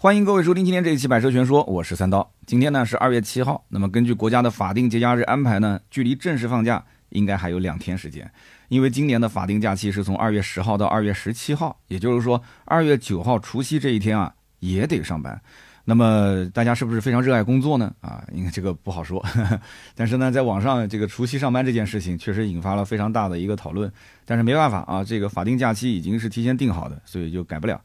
欢迎各位收听今天这一期《百车全说》，我是三刀。今天呢是二月七号，那么根据国家的法定节假日安排呢，距离正式放假应该还有两天时间。因为今年的法定假期是从二月十号到二月十七号，也就是说二月九号除夕这一天啊也得上班。那么大家是不是非常热爱工作呢？啊，应该这个不好说。但是呢，在网上这个除夕上班这件事情确实引发了非常大的一个讨论。但是没办法啊，这个法定假期已经是提前定好的，所以就改不了。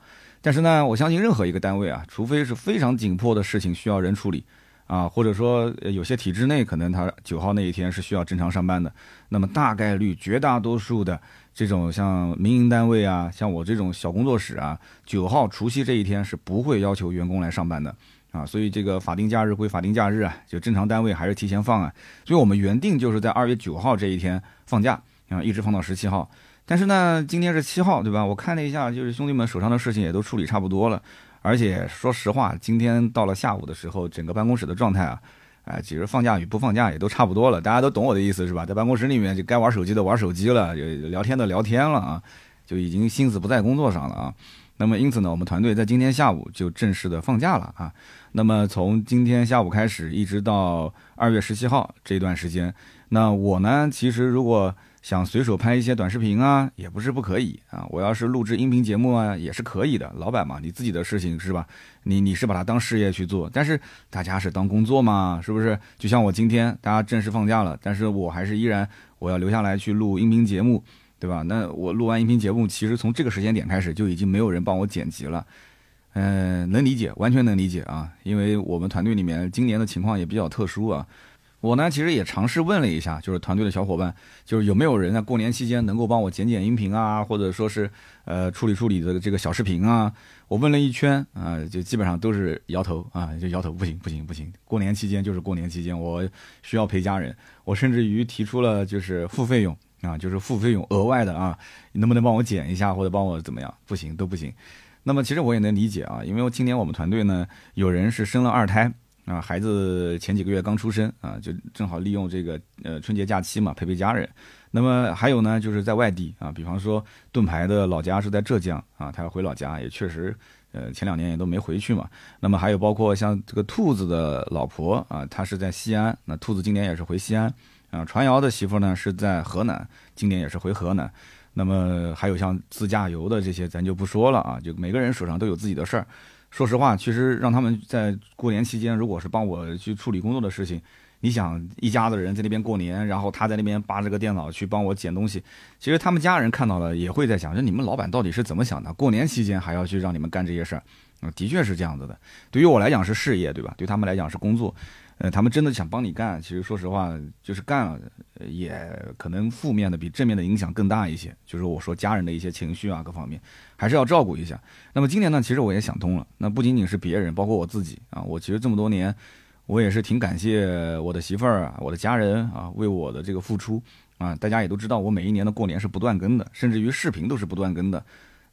但是呢，我相信任何一个单位啊，除非是非常紧迫的事情需要人处理，啊，或者说有些体制内可能他九号那一天是需要正常上班的，那么大概率绝大多数的这种像民营单位啊，像我这种小工作室啊，九号除夕这一天是不会要求员工来上班的，啊，所以这个法定假日归法定假日啊，就正常单位还是提前放啊，所以我们原定就是在二月九号这一天放假啊，一直放到十七号。但是呢，今天是七号，对吧？我看了一下，就是兄弟们手上的事情也都处理差不多了。而且说实话，今天到了下午的时候，整个办公室的状态啊，哎，其实放假与不放假也都差不多了。大家都懂我的意思是吧？在办公室里面，就该玩手机的玩手机了，聊天的聊天了啊，就已经心思不在工作上了啊。那么因此呢，我们团队在今天下午就正式的放假了啊。那么从今天下午开始，一直到二月十七号这段时间，那我呢，其实如果想随手拍一些短视频啊，也不是不可以啊。我要是录制音频节目啊，也是可以的。老板嘛，你自己的事情是吧？你你是把它当事业去做，但是大家是当工作嘛，是不是？就像我今天大家正式放假了，但是我还是依然我要留下来去录音频节目，对吧？那我录完音频节目，其实从这个时间点开始就已经没有人帮我剪辑了。嗯，能理解，完全能理解啊，因为我们团队里面今年的情况也比较特殊啊。我呢，其实也尝试问了一下，就是团队的小伙伴，就是有没有人在过年期间能够帮我剪剪音频啊，或者说是呃处理处理的这个小视频啊。我问了一圈啊，就基本上都是摇头啊，就摇头，不行不行不行。过年期间就是过年期间，我需要陪家人。我甚至于提出了就是付费用啊，就是付费用额外的啊，能不能帮我剪一下或者帮我怎么样？不行都不行。那么其实我也能理解啊，因为今年我们团队呢有人是生了二胎。啊，孩子前几个月刚出生啊，就正好利用这个呃春节假期嘛，陪陪家人。那么还有呢，就是在外地啊，比方说盾牌的老家是在浙江啊，他要回老家，也确实呃前两年也都没回去嘛。那么还有包括像这个兔子的老婆啊，她是在西安，那兔子今年也是回西安啊。传谣的媳妇呢是在河南，今年也是回河南。那么还有像自驾游的这些，咱就不说了啊，就每个人手上都有自己的事儿。说实话，其实让他们在过年期间，如果是帮我去处理工作的事情，你想一家子人在那边过年，然后他在那边扒着个电脑去帮我捡东西，其实他们家人看到了也会在想，说你们老板到底是怎么想的？过年期间还要去让你们干这些事儿，啊，的确是这样子的。对于我来讲是事业，对吧？对他们来讲是工作。呃，他们真的想帮你干，其实说实话，就是干了，也可能负面的比正面的影响更大一些。就是我说家人的一些情绪啊，各方面还是要照顾一下。那么今年呢，其实我也想通了，那不仅仅是别人，包括我自己啊，我其实这么多年，我也是挺感谢我的媳妇儿啊，我的家人啊，为我的这个付出啊。大家也都知道，我每一年的过年是不断更的，甚至于视频都是不断更的。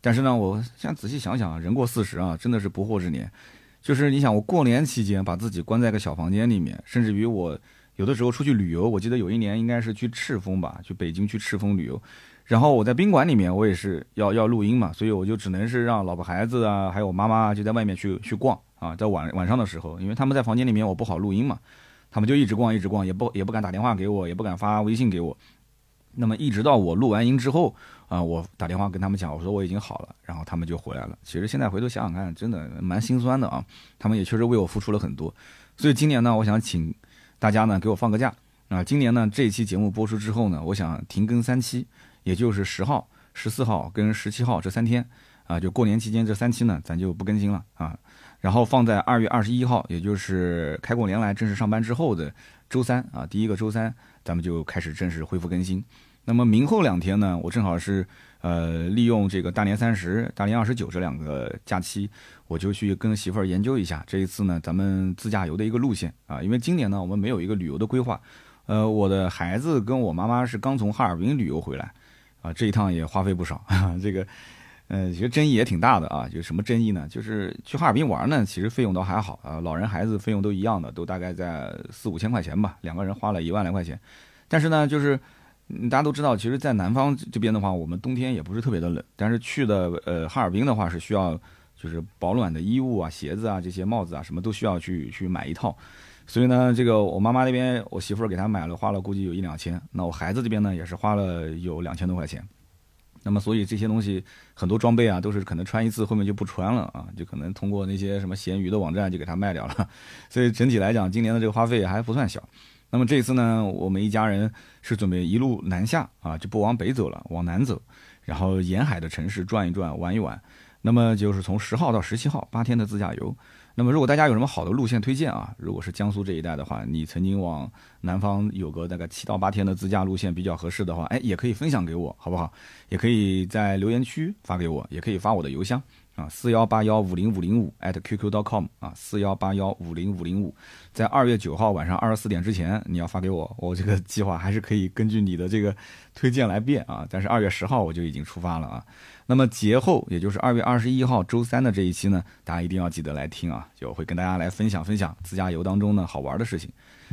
但是呢，我现在仔细想想，人过四十啊，真的是不惑之年。就是你想，我过年期间把自己关在一个小房间里面，甚至于我有的时候出去旅游，我记得有一年应该是去赤峰吧，去北京去赤峰旅游，然后我在宾馆里面，我也是要要录音嘛，所以我就只能是让老婆孩子啊，还有我妈妈就在外面去去逛啊，在晚晚上的时候，因为他们在房间里面我不好录音嘛，他们就一直逛一直逛，也不也不敢打电话给我，也不敢发微信给我，那么一直到我录完音之后。啊，我打电话跟他们讲，我说我已经好了，然后他们就回来了。其实现在回头想想看，真的蛮心酸的啊。他们也确实为我付出了很多，所以今年呢，我想请大家呢给我放个假啊。今年呢这一期节目播出之后呢，我想停更三期，也就是十号、十四号跟十七号这三天啊，就过年期间这三期呢，咱就不更新了啊。然后放在二月二十一号，也就是开过年来正式上班之后的周三啊，第一个周三，咱们就开始正式恢复更新。那么明后两天呢，我正好是呃利用这个大年三十、大年二十九这两个假期，我就去跟媳妇儿研究一下这一次呢咱们自驾游的一个路线啊。因为今年呢我们没有一个旅游的规划，呃，我的孩子跟我妈妈是刚从哈尔滨旅游回来，啊，这一趟也花费不少啊。这个嗯，其实争议也挺大的啊。就什么争议呢？就是去哈尔滨玩呢，其实费用倒还好啊，老人孩子费用都一样的，都大概在四五千块钱吧，两个人花了一万来块钱。但是呢，就是。大家都知道，其实，在南方这边的话，我们冬天也不是特别的冷。但是去的呃哈尔滨的话，是需要就是保暖的衣物啊、鞋子啊、这些帽子啊，什么都需要去去买一套。所以呢，这个我妈妈那边，我媳妇儿给她买了，花了估计有一两千。那我孩子这边呢，也是花了有两千多块钱。那么，所以这些东西很多装备啊，都是可能穿一次后面就不穿了啊，就可能通过那些什么闲鱼的网站就给它卖掉了。所以整体来讲，今年的这个花费还不算小。那么这次呢，我们一家人是准备一路南下啊，就不往北走了，往南走，然后沿海的城市转一转，玩一玩。那么就是从十号到十七号，八天的自驾游。那么如果大家有什么好的路线推荐啊，如果是江苏这一带的话，你曾经往南方有个大概七到八天的自驾路线比较合适的话，哎，也可以分享给我，好不好？也可以在留言区发给我，也可以发我的邮箱。啊，四幺八幺五零五零五 at qq.com 啊，四幺八幺五零五零五，在二月九号晚上二十四点之前，你要发给我，我这个计划还是可以根据你的这个推荐来变啊。但是二月十号我就已经出发了啊。那么节后，也就是二月二十一号周三的这一期呢，大家一定要记得来听啊，就会跟大家来分享分享自驾游当中呢好玩的事情。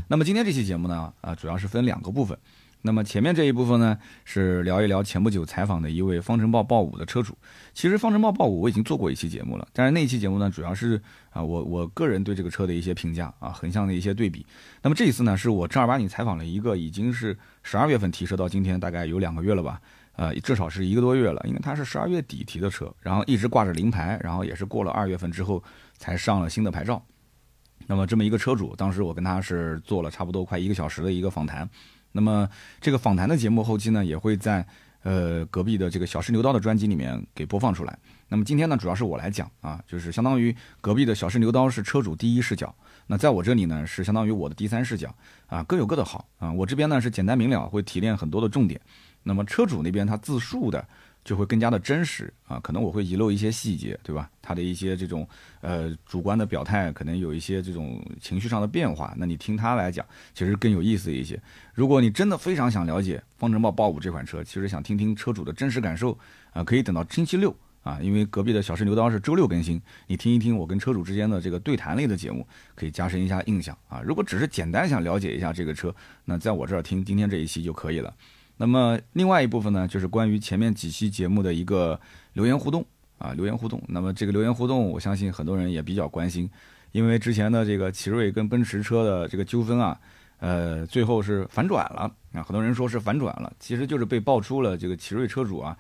那么今天这期节目呢，啊，主要是分两个部分。那么前面这一部分呢，是聊一聊前不久采访的一位方程豹豹五的车主。其实方程豹豹五我已经做过一期节目了，但是那期节目呢，主要是啊我我个人对这个车的一些评价啊，横向的一些对比。那么这一次呢，是我正儿八经采访了一个已经是十二月份提车到今天大概有两个月了吧，呃至少是一个多月了，因为他是十二月底提的车，然后一直挂着临牌，然后也是过了二月份之后才上了新的牌照。那么这么一个车主，当时我跟他是做了差不多快一个小时的一个访谈。那么这个访谈的节目后期呢，也会在呃隔壁的这个小试牛刀的专辑里面给播放出来。那么今天呢，主要是我来讲啊，就是相当于隔壁的小试牛刀是车主第一视角，那在我这里呢是相当于我的第三视角啊，各有各的好啊。我这边呢是简单明了，会提炼很多的重点。那么车主那边他自述的。就会更加的真实啊，可能我会遗漏一些细节，对吧？他的一些这种呃主观的表态，可能有一些这种情绪上的变化，那你听他来讲，其实更有意思一些。如果你真的非常想了解方程豹豹五这款车，其实想听听车主的真实感受啊，可以等到星期六啊，因为隔壁的小试牛刀是周六更新，你听一听我跟车主之间的这个对谈类的节目，可以加深一下印象啊。如果只是简单想了解一下这个车，那在我这儿听今天这一期就可以了。那么另外一部分呢，就是关于前面几期节目的一个留言互动啊，留言互动。那么这个留言互动，我相信很多人也比较关心，因为之前的这个奇瑞跟奔驰车的这个纠纷啊，呃，最后是反转了啊，很多人说是反转了，其实就是被爆出了这个奇瑞车主啊，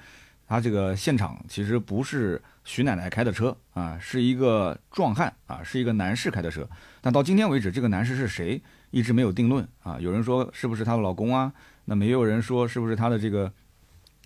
他这个现场其实不是徐奶奶开的车啊，是一个壮汉啊，是一个男士开的车，但到今天为止，这个男士是谁一直没有定论啊，有人说是不是她的老公啊？那没有人说是不是他的这个，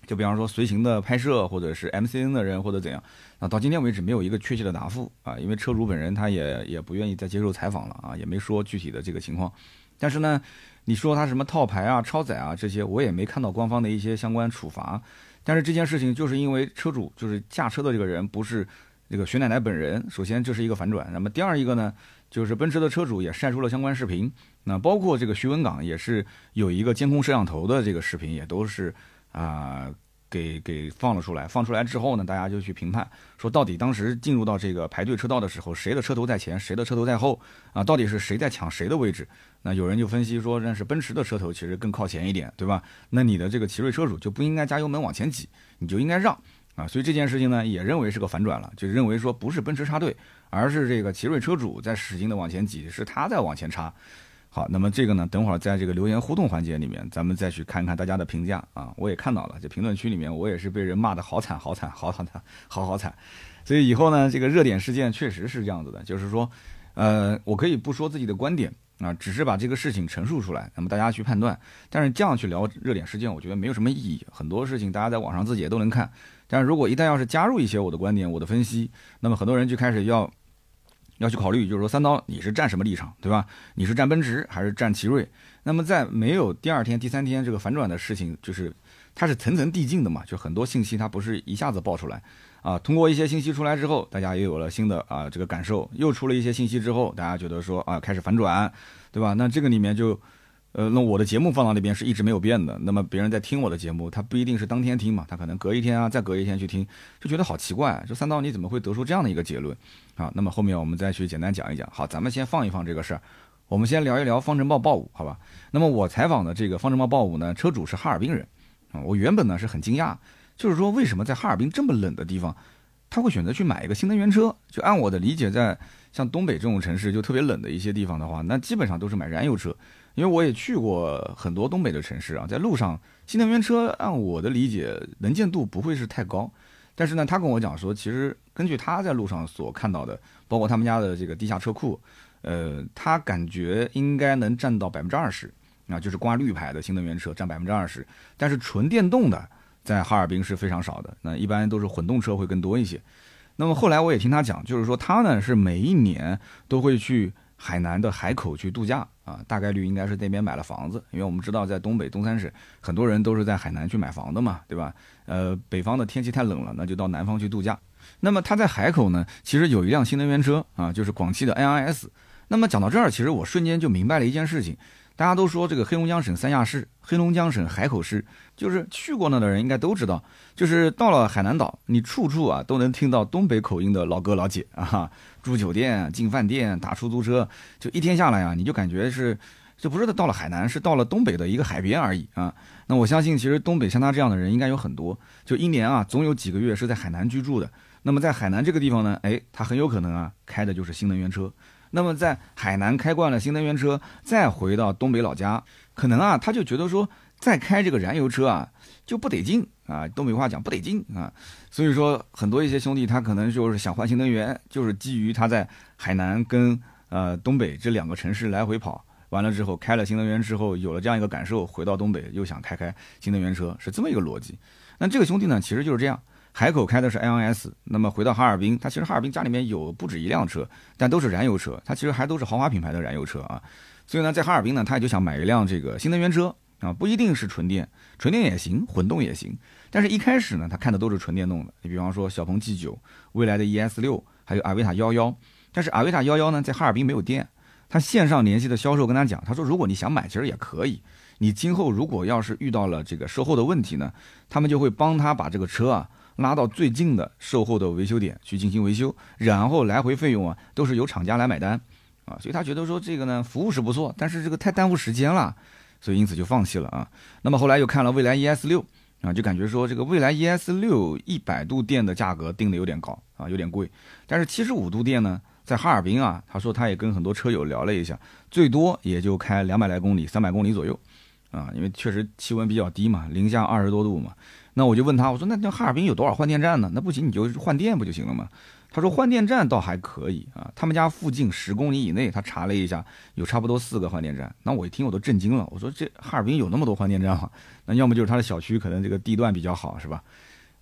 就比方说随行的拍摄，或者是 MCN 的人，或者怎样？那到今天为止没有一个确切的答复啊，因为车主本人他也也不愿意再接受采访了啊，也没说具体的这个情况。但是呢，你说他什么套牌啊、超载啊这些，我也没看到官方的一些相关处罚。但是这件事情就是因为车主就是驾车的这个人不是这个徐奶奶本人，首先这是一个反转。那么第二一个呢？就是奔驰的车主也晒出了相关视频，那包括这个徐文港也是有一个监控摄像头的这个视频，也都是啊给给放了出来。放出来之后呢，大家就去评判，说到底当时进入到这个排队车道的时候，谁的车头在前，谁的车头在后啊？到底是谁在抢谁的位置？那有人就分析说，那是奔驰的车头其实更靠前一点，对吧？那你的这个奇瑞车主就不应该加油门往前挤，你就应该让。啊，所以这件事情呢，也认为是个反转了，就认为说不是奔驰插队，而是这个奇瑞车主在使劲的往前挤，是他在往前插。好，那么这个呢，等会儿在这个留言互动环节里面，咱们再去看看大家的评价啊。我也看到了，这评论区里面我也是被人骂的好惨好惨好惨好好惨。所以以后呢，这个热点事件确实是这样子的，就是说，呃，我可以不说自己的观点。啊，只是把这个事情陈述出来，那么大家去判断。但是这样去聊热点事件，我觉得没有什么意义。很多事情大家在网上自己也都能看。但是如果一旦要是加入一些我的观点、我的分析，那么很多人就开始要要去考虑，就是说三刀你是站什么立场，对吧？你是站奔驰还是站奇瑞？那么在没有第二天、第三天这个反转的事情，就是它是层层递进的嘛，就很多信息它不是一下子爆出来。啊，通过一些信息出来之后，大家也有了新的啊这个感受，又出了一些信息之后，大家觉得说啊开始反转，对吧？那这个里面就，呃，那我的节目放到那边是一直没有变的，那么别人在听我的节目，他不一定是当天听嘛，他可能隔一天啊，再隔一天去听，就觉得好奇怪，这三刀你怎么会得出这样的一个结论？啊，那么后面我们再去简单讲一讲。好，咱们先放一放这个事儿，我们先聊一聊方程豹豹五，好吧？那么我采访的这个方程豹豹五呢，车主是哈尔滨人，啊，我原本呢是很惊讶。就是说，为什么在哈尔滨这么冷的地方，他会选择去买一个新能源车。就按我的理解，在像东北这种城市就特别冷的一些地方的话，那基本上都是买燃油车。因为我也去过很多东北的城市啊，在路上新能源车按我的理解能见度不会是太高。但是呢，他跟我讲说，其实根据他在路上所看到的，包括他们家的这个地下车库，呃，他感觉应该能占到百分之二十啊，就是挂绿牌的新能源车占百分之二十，但是纯电动的在哈尔滨是非常少的，那一般都是混动车会更多一些。那么后来我也听他讲，就是说他呢是每一年都会去海南的海口去度假啊，大概率应该是那边买了房子，因为我们知道在东北东三省很多人都是在海南去买房的嘛，对吧？呃，北方的天气太冷了，那就到南方去度假。那么他在海口呢，其实有一辆新能源车啊，就是广汽的 NIS。那么讲到这儿，其实我瞬间就明白了一件事情。大家都说这个黑龙江省三亚市、黑龙江省海口市，就是去过那的人应该都知道，就是到了海南岛，你处处啊都能听到东北口音的老哥老姐啊，住酒店、进饭店、打出租车，就一天下来啊，你就感觉是，就不是到了海南，是到了东北的一个海边而已啊。那我相信，其实东北像他这样的人应该有很多，就一年啊，总有几个月是在海南居住的。那么在海南这个地方呢，哎，他很有可能啊开的就是新能源车。那么在海南开惯了新能源车，再回到东北老家，可能啊，他就觉得说再开这个燃油车啊就不得劲啊，东北话讲不得劲啊。所以说很多一些兄弟他可能就是想换新能源，就是基于他在海南跟呃东北这两个城市来回跑，完了之后开了新能源之后有了这样一个感受，回到东北又想开开新能源车，是这么一个逻辑。那这个兄弟呢，其实就是这样。海口开的是 NS，那么回到哈尔滨，他其实哈尔滨家里面有不止一辆车，但都是燃油车，他其实还都是豪华品牌的燃油车啊。所以呢，在哈尔滨呢，他也就想买一辆这个新能源车啊，不一定是纯电，纯电也行，混动也行。但是一开始呢，他看的都是纯电动的，你比方说小鹏 G9、未来的 ES 六，还有阿维塔幺幺。但是阿维塔幺幺呢，在哈尔滨没有店，他线上联系的销售跟他讲，他说如果你想买，其实也可以。你今后如果要是遇到了这个售后的问题呢，他们就会帮他把这个车啊。拉到最近的售后的维修点去进行维修，然后来回费用啊都是由厂家来买单，啊，所以他觉得说这个呢服务是不错，但是这个太耽误时间了，所以因此就放弃了啊。那么后来又看了蔚来 ES 六啊，就感觉说这个蔚来 ES 六一百度电的价格定的有点高啊，有点贵。但是七十五度电呢，在哈尔滨啊，他说他也跟很多车友聊了一下，最多也就开两百来公里、三百公里左右啊，因为确实气温比较低嘛，零下二十多度嘛。那我就问他，我说那那哈尔滨有多少换电站呢？那不行，你就换电不就行了吗？他说换电站倒还可以啊，他们家附近十公里以内，他查了一下，有差不多四个换电站。那我一听我都震惊了，我说这哈尔滨有那么多换电站吗？那要么就是他的小区可能这个地段比较好，是吧？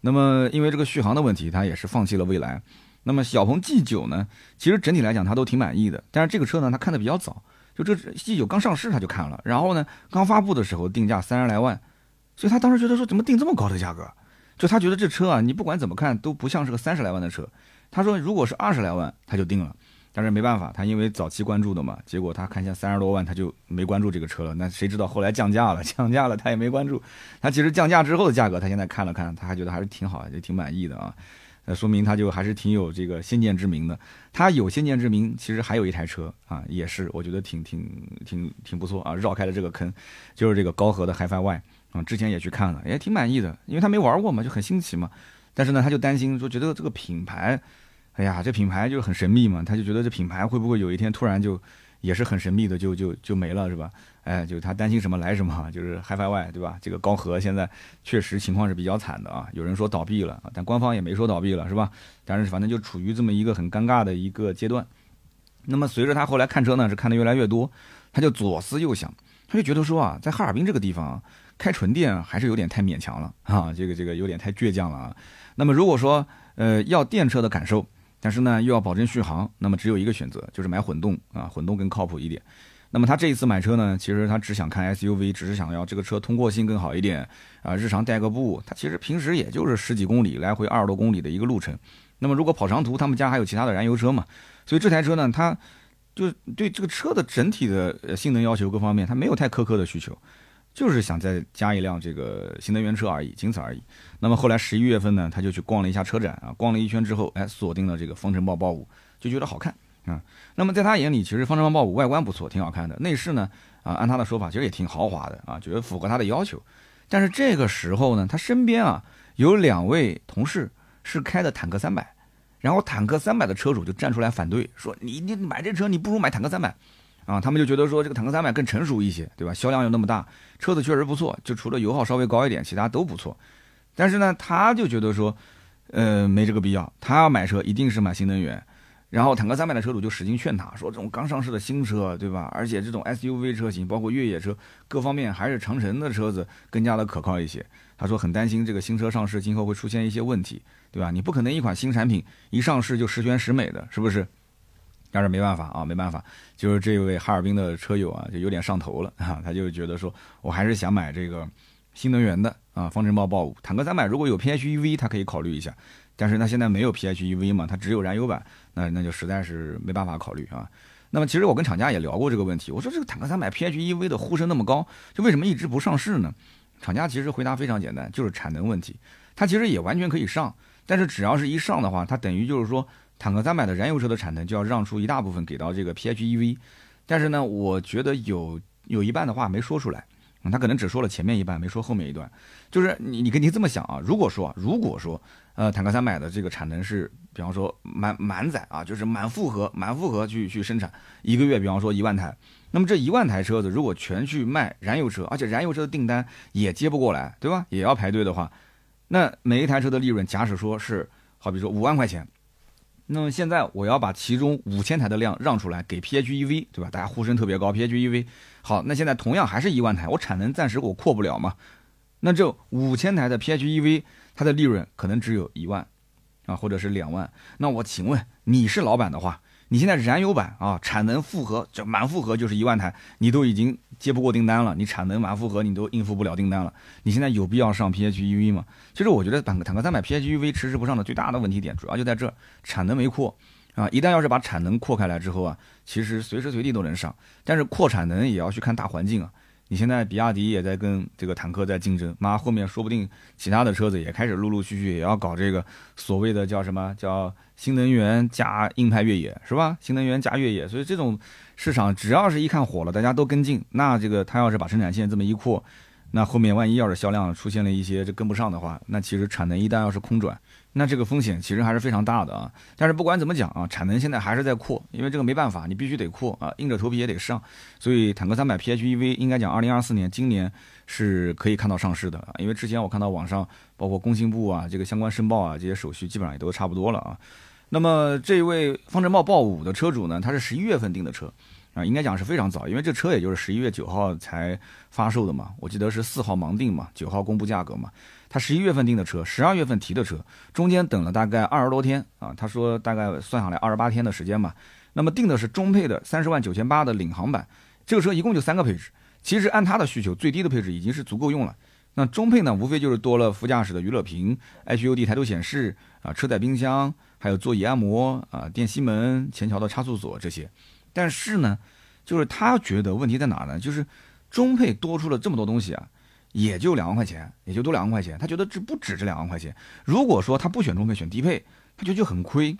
那么因为这个续航的问题，他也是放弃了蔚来。那么小鹏 G9 呢，其实整体来讲他都挺满意的，但是这个车呢，他看的比较早，就这 g 九刚上市他就看了，然后呢刚发布的时候定价三十来万。所以他当时觉得说怎么定这么高的价格？就他觉得这车啊，你不管怎么看都不像是个三十来万的车。他说如果是二十来万，他就定了。但是没办法，他因为早期关注的嘛，结果他看见三十多万，他就没关注这个车了。那谁知道后来降价了，降价了他也没关注。他其实降价之后的价格，他现在看了看，他还觉得还是挺好，也挺满意的啊。那说明他就还是挺有这个先见之明的。他有先见之明，其实还有一台车啊，也是我觉得挺挺挺挺不错啊，绕开了这个坑，就是这个高和的 HiFi Y。啊，之前也去看了，也挺满意的，因为他没玩过嘛，就很新奇嘛。但是呢，他就担心说，觉得这个品牌，哎呀，这品牌就很神秘嘛，他就觉得这品牌会不会有一天突然就也是很神秘的，就就就没了，是吧？哎，就是他担心什么来什么，就是 HiFi Y，对吧？这个高和现在确实情况是比较惨的啊，有人说倒闭了，但官方也没说倒闭了，是吧？但是反正就处于这么一个很尴尬的一个阶段。那么随着他后来看车呢，是看的越来越多，他就左思右想，他就觉得说啊，在哈尔滨这个地方。开纯电还是有点太勉强了啊，这个这个有点太倔强了啊。那么如果说呃要电车的感受，但是呢又要保证续航，那么只有一个选择，就是买混动啊，混动更靠谱一点。那么他这一次买车呢，其实他只想看 SUV，只是想要这个车通过性更好一点啊，日常代个步。他其实平时也就是十几公里来回二十多公里的一个路程。那么如果跑长途，他们家还有其他的燃油车嘛，所以这台车呢，它就对这个车的整体的性能要求各方面，它没有太苛刻的需求。就是想再加一辆这个新能源车而已，仅此而已。那么后来十一月份呢，他就去逛了一下车展啊，逛了一圈之后，哎，锁定了这个风尘豹豹五，就觉得好看啊。那么在他眼里，其实方程豹豹五外观不错，挺好看的。内饰呢，啊，按他的说法，其实也挺豪华的啊，觉得符合他的要求。但是这个时候呢，他身边啊有两位同事是开的坦克三百然后坦克三百的车主就站出来反对，说你你买这车你不如买坦克三百，啊，他们就觉得说这个坦克三百更成熟一些，对吧？销量又那么大，车子确实不错，就除了油耗稍微高一点，其他都不错。但是呢，他就觉得说，呃，没这个必要，他要买车一定是买新能源。然后坦克三百的车主就使劲劝他说，这种刚上市的新车，对吧？而且这种 SUV 车型，包括越野车，各方面还是长城的车子更加的可靠一些。他说很担心这个新车上市今后会出现一些问题，对吧？你不可能一款新产品一上市就十全十美的，是不是？但是没办法啊，没办法，就是这位哈尔滨的车友啊，就有点上头了 啊，他就觉得说我还是想买这个新能源的啊，方程豹豹五，坦克三百如果有 PHEV，他可以考虑一下。但是他现在没有 PHEV 嘛，它只有燃油版，那那就实在是没办法考虑啊。那么其实我跟厂家也聊过这个问题，我说这个坦克三百 PHEV 的呼声那么高，就为什么一直不上市呢？厂家其实回答非常简单，就是产能问题。它其实也完全可以上，但是只要是一上的话，它等于就是说坦克三百的燃油车的产能就要让出一大部分给到这个 PHEV。但是呢，我觉得有有一半的话没说出来。他可能只说了前面一半，没说后面一段。就是你，你跟你这么想啊？如果说，如果说，呃，坦克三百的这个产能是，比方说满满载啊，就是满负荷，满负荷去去生产一个月，比方说一万台，那么这一万台车子如果全去卖燃油车，而且燃油车的订单也接不过来，对吧？也要排队的话，那每一台车的利润，假使说是，好比说五万块钱。那么现在我要把其中五千台的量让出来给 PHEV，对吧？大家呼声特别高，PHEV 好。那现在同样还是一万台，我产能暂时我扩不了嘛？那这五千台的 PHEV，它的利润可能只有一万啊，或者是两万。那我请问你是老板的话？你现在燃油版啊，产能负荷就满负荷就是一万台，你都已经接不过订单了，你产能满负荷你都应付不了订单了，你现在有必要上 PHEV 吗？其实我觉得坦克坦克三百 PHEV 迟迟不上的最大的问题点，主要就在这产能没扩啊。一旦要是把产能扩开来之后啊，其实随时随地都能上，但是扩产能也要去看大环境啊。你现在比亚迪也在跟这个坦克在竞争，妈后面说不定其他的车子也开始陆陆续续也要搞这个所谓的叫什么叫新能源加硬派越野是吧？新能源加越野，所以这种市场只要是一看火了，大家都跟进，那这个他要是把生产线这么一扩。那后面万一要是销量出现了一些这跟不上的话，那其实产能一旦要是空转，那这个风险其实还是非常大的啊。但是不管怎么讲啊，产能现在还是在扩，因为这个没办法，你必须得扩啊，硬着头皮也得上。所以坦克三百 PHEV 应该讲，二零二四年今年是可以看到上市的啊。因为之前我看到网上包括工信部啊，这个相关申报啊这些手续基本上也都差不多了啊。那么这位方程豹豹五的车主呢，他是十一月份订的车。啊，应该讲是非常早，因为这车也就是十一月九号才发售的嘛，我记得是四号盲定嘛，九号公布价格嘛。他十一月份订的车，十二月份提的车，中间等了大概二十多天啊。他说大概算下来二十八天的时间吧。那么定的是中配的三十万九千八的领航版，这个车一共就三个配置，其实按他的需求，最低的配置已经是足够用了。那中配呢，无非就是多了副驾驶的娱乐屏、HUD 抬头显示啊，车载冰箱，还有座椅按摩啊，电吸门、前桥的差速锁这些。但是呢，就是他觉得问题在哪呢？就是中配多出了这么多东西啊，也就两万块钱，也就多两万块钱。他觉得这不止这两万块钱。如果说他不选中配，选低配，他觉得就很亏，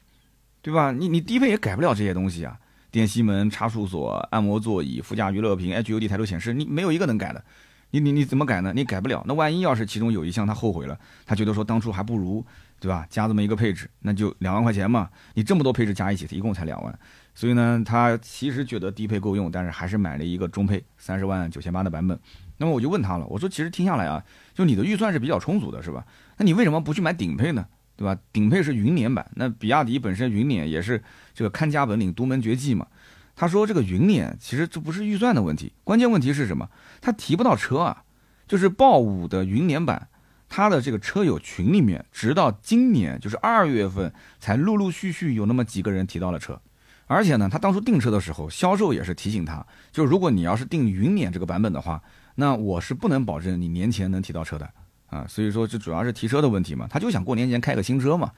对吧？你你低配也改不了这些东西啊，电吸门、差速锁、按摩座椅、副驾娱乐屏、HUD 抬头显示，你没有一个能改的。你你你怎么改呢？你改不了。那万一要是其中有一项他后悔了，他觉得说当初还不如，对吧？加这么一个配置，那就两万块钱嘛。你这么多配置加一起，一共才两万。所以呢，他其实觉得低配够用，但是还是买了一个中配三十万九千八的版本。那么我就问他了，我说其实听下来啊，就你的预算是比较充足的，是吧？那你为什么不去买顶配呢？对吧？顶配是云辇版，那比亚迪本身云辇也是这个看家本领、独门绝技嘛。他说这个云辇其实这不是预算的问题，关键问题是什么？他提不到车啊。就是豹五的云辇版，他的这个车友群里面，直到今年就是二月份才陆陆续续有那么几个人提到了车。而且呢，他当初订车的时候，销售也是提醒他，就如果你要是订云辇这个版本的话，那我是不能保证你年前能提到车的啊。所以说，这主要是提车的问题嘛，他就想过年前开个新车嘛。